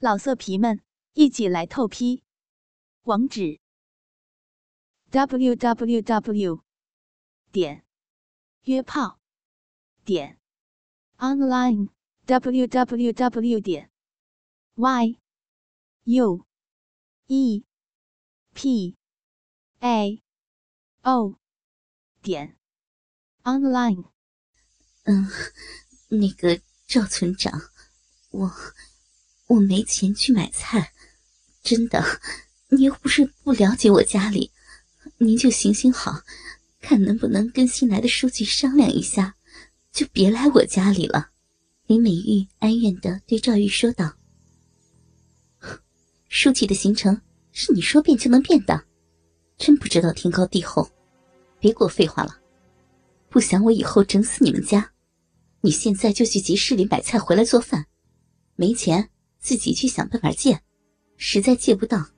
老色皮们，一起来透批！网址：w w w 点约炮点 online w w w 点 y u e p a o 点 online。嗯，那个赵村长，我。我没钱去买菜，真的。你又不是不了解我家里，您就行行好，看能不能跟新来的书记商量一下，就别来我家里了。林美玉哀怨的对赵玉说道：“书记的行程是你说变就能变的，真不知道天高地厚。别给我废话了，不想我以后整死你们家。你现在就去集市里买菜回来做饭，没钱。”自己去想办法借，实在借不到，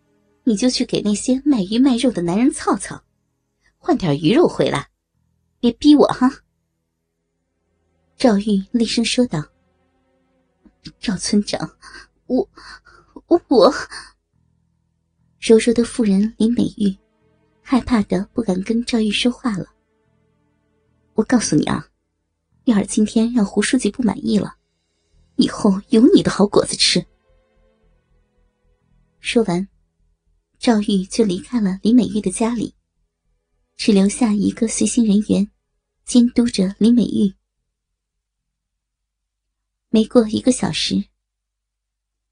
你就去给那些卖鱼卖肉的男人操操，换点鱼肉回来，别逼我哈。”赵玉厉声说道。“赵村长，我我我……”柔柔的妇人林美玉害怕的不敢跟赵玉说话了。我告诉你啊，要是今天让胡书记不满意了。以后有你的好果子吃。说完，赵玉就离开了李美玉的家里，只留下一个随行人员，监督着李美玉。没过一个小时，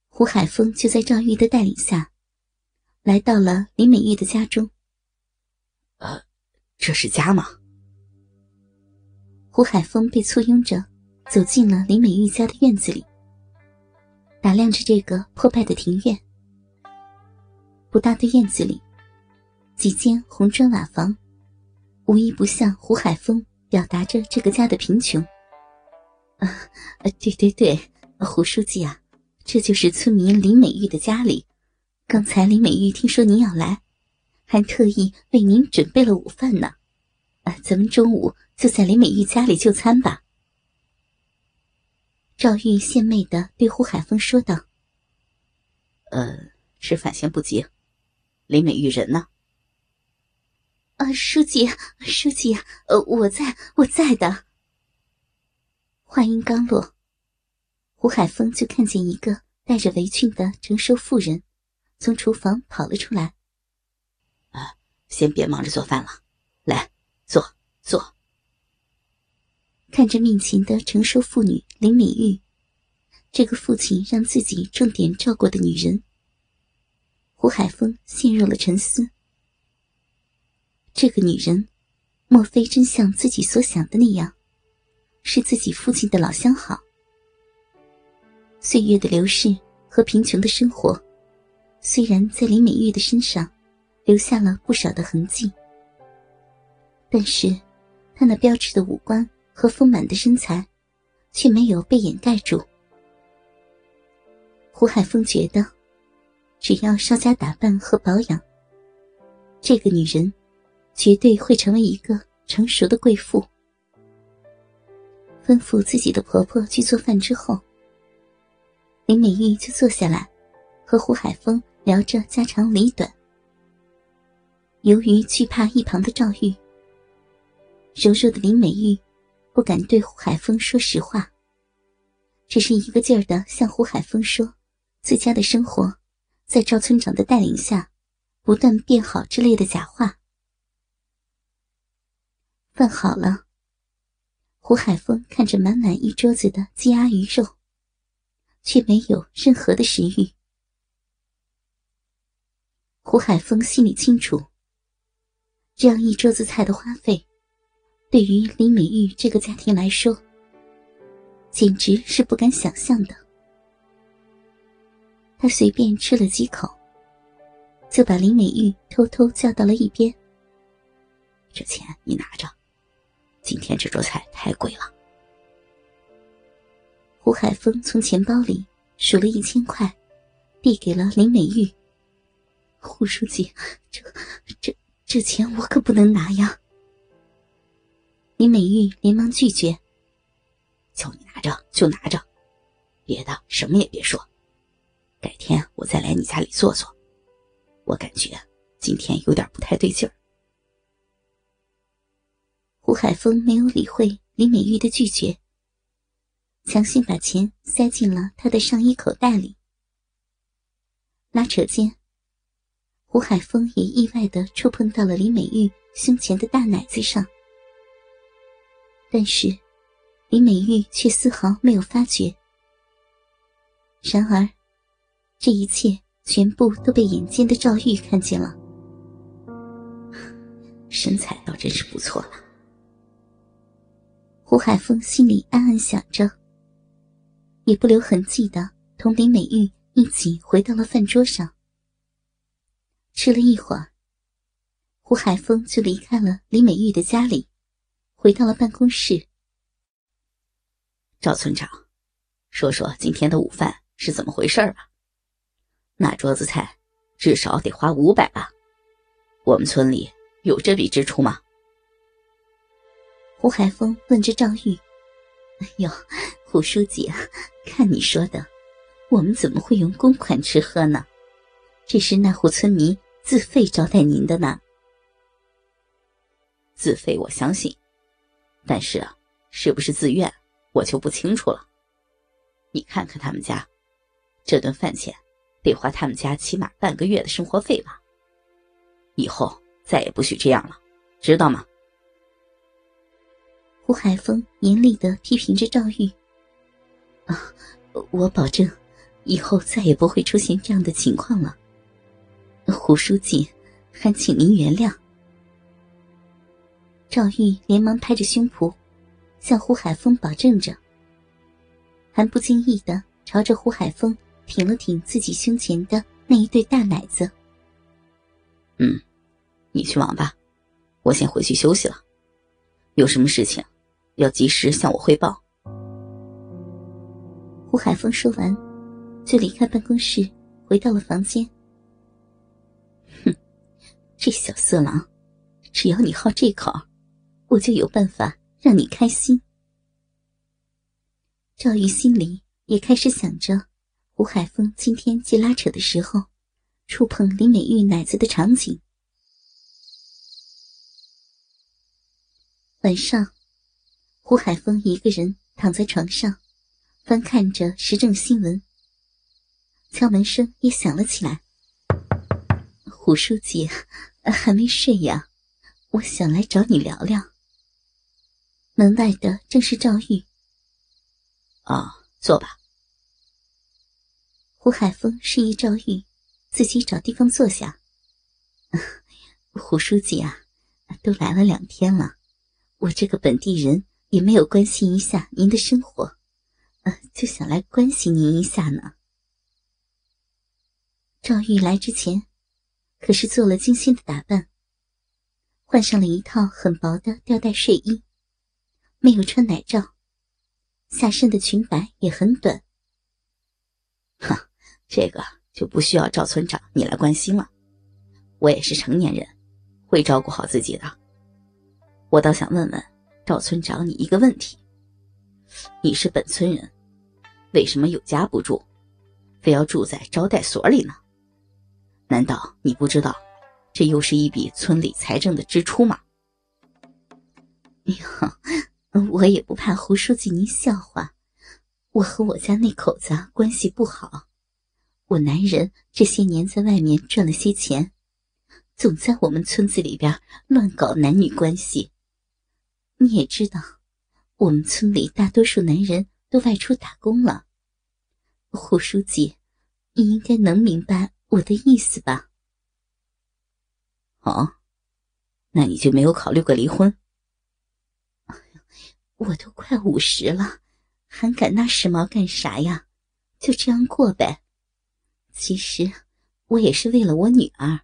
胡海峰就在赵玉的带领下，来到了李美玉的家中。呃，这是家吗？胡海峰被簇拥着。走进了李美玉家的院子里，打量着这个破败的庭院。不大的院子里，几间红砖瓦房，无一不向胡海峰表达着这个家的贫穷。啊，对对对，胡书记啊，这就是村民林美玉的家里。刚才林美玉听说您要来，还特意为您准备了午饭呢。啊，咱们中午就在林美玉家里就餐吧。赵玉献媚的对胡海峰说道：“呃，吃饭先不急，林美玉人呢？”“啊，书记，书记，呃，我在，我在的。”话音刚落，胡海峰就看见一个戴着围裙的成熟妇人从厨房跑了出来。“啊，先别忙着做饭了，来，坐，坐。”看着面前的成熟妇女林美玉，这个父亲让自己重点照顾的女人，胡海峰陷入了沉思。这个女人，莫非真像自己所想的那样，是自己父亲的老相好？岁月的流逝和贫穷的生活，虽然在林美玉的身上留下了不少的痕迹，但是她那标致的五官。和丰满的身材，却没有被掩盖住。胡海峰觉得，只要稍加打扮和保养，这个女人绝对会成为一个成熟的贵妇。吩咐自己的婆婆去做饭之后，林美玉就坐下来，和胡海峰聊着家长里短。由于惧怕一旁的赵玉，柔弱的林美玉。不敢对胡海峰说实话，只是一个劲儿的向胡海峰说自家的生活在赵村长的带领下不断变好之类的假话。饭好了，胡海峰看着满满一桌子的鸡鸭鱼肉，却没有任何的食欲。胡海峰心里清楚，这样一桌子菜的花费。对于林美玉这个家庭来说，简直是不敢想象的。他随便吃了几口，就把林美玉偷偷叫到了一边。这钱你拿着，今天这桌菜太贵了。胡海峰从钱包里数了一千块，递给了林美玉。胡书记，这、这、这钱我可不能拿呀。林美玉连忙拒绝：“叫你拿着就拿着，别的什么也别说。”改天我再来你家里坐坐。我感觉今天有点不太对劲儿。胡海峰没有理会李美玉的拒绝，强行把钱塞进了她的上衣口袋里。拉扯间，胡海峰也意外的触碰到了李美玉胸前的大奶子上，但是李美玉却丝毫没有发觉。然而，这一切全部都被眼尖的赵玉看见了。身材倒真是不错了。胡海峰心里暗暗想着，也不留痕迹的同林美玉一起回到了饭桌上。吃了一会儿，胡海峰就离开了李美玉的家里，回到了办公室。赵村长，说说今天的午饭。是怎么回事吧？那桌子菜至少得花五百吧？我们村里有这笔支出吗？胡海峰问着赵玉：“哎呦，胡书记，看你说的，我们怎么会用公款吃喝呢？这是那户村民自费招待您的呢。自费我相信，但是啊，是不是自愿，我就不清楚了。你看看他们家。”这顿饭钱得花他们家起码半个月的生活费吧。以后再也不许这样了，知道吗？胡海峰严厉的批评着赵玉：“啊，我保证，以后再也不会出现这样的情况了。”胡书记，还请您原谅。赵玉连忙拍着胸脯，向胡海峰保证着，还不经意的朝着胡海峰。挺了挺自己胸前的那一对大奶子。嗯，你去忙吧，我先回去休息了。有什么事情，要及时向我汇报。胡海峰说完，就离开办公室，回到了房间。哼，这小色狼，只要你好这口，我就有办法让你开心。赵玉心里也开始想着。胡海峰今天借拉扯的时候，触碰李美玉奶子的场景。晚上，胡海峰一个人躺在床上，翻看着时政新闻。敲门声也响了起来。胡书记还没睡呀？我想来找你聊聊。门外的正是赵玉。啊，坐吧。胡海峰示意赵玉自己找地方坐下。胡书记啊，都来了两天了，我这个本地人也没有关心一下您的生活，呃，就想来关心您一下呢。赵玉来之前可是做了精心的打扮，换上了一套很薄的吊带睡衣，没有穿奶罩，下身的裙摆也很短。哈。这个就不需要赵村长你来关心了，我也是成年人，会照顾好自己的。我倒想问问赵村长你一个问题：你是本村人，为什么有家不住，非要住在招待所里呢？难道你不知道，这又是一笔村里财政的支出吗？哟，我也不怕胡书记您笑话，我和我家那口子关系不好。我男人这些年在外面赚了些钱，总在我们村子里边乱搞男女关系。你也知道，我们村里大多数男人都外出打工了。胡书记，你应该能明白我的意思吧？哦，那你就没有考虑过离婚？我都快五十了，还赶那时髦干啥呀？就这样过呗。其实，我也是为了我女儿。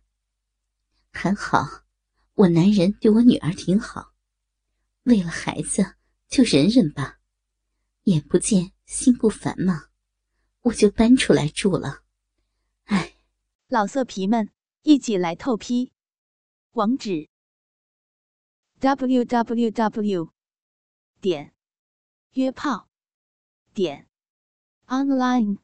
还好，我男人对我女儿挺好。为了孩子，就忍忍吧。眼不见心不烦嘛，我就搬出来住了。哎，老色皮们，一起来透批！网址：w w w. 点约炮点 online。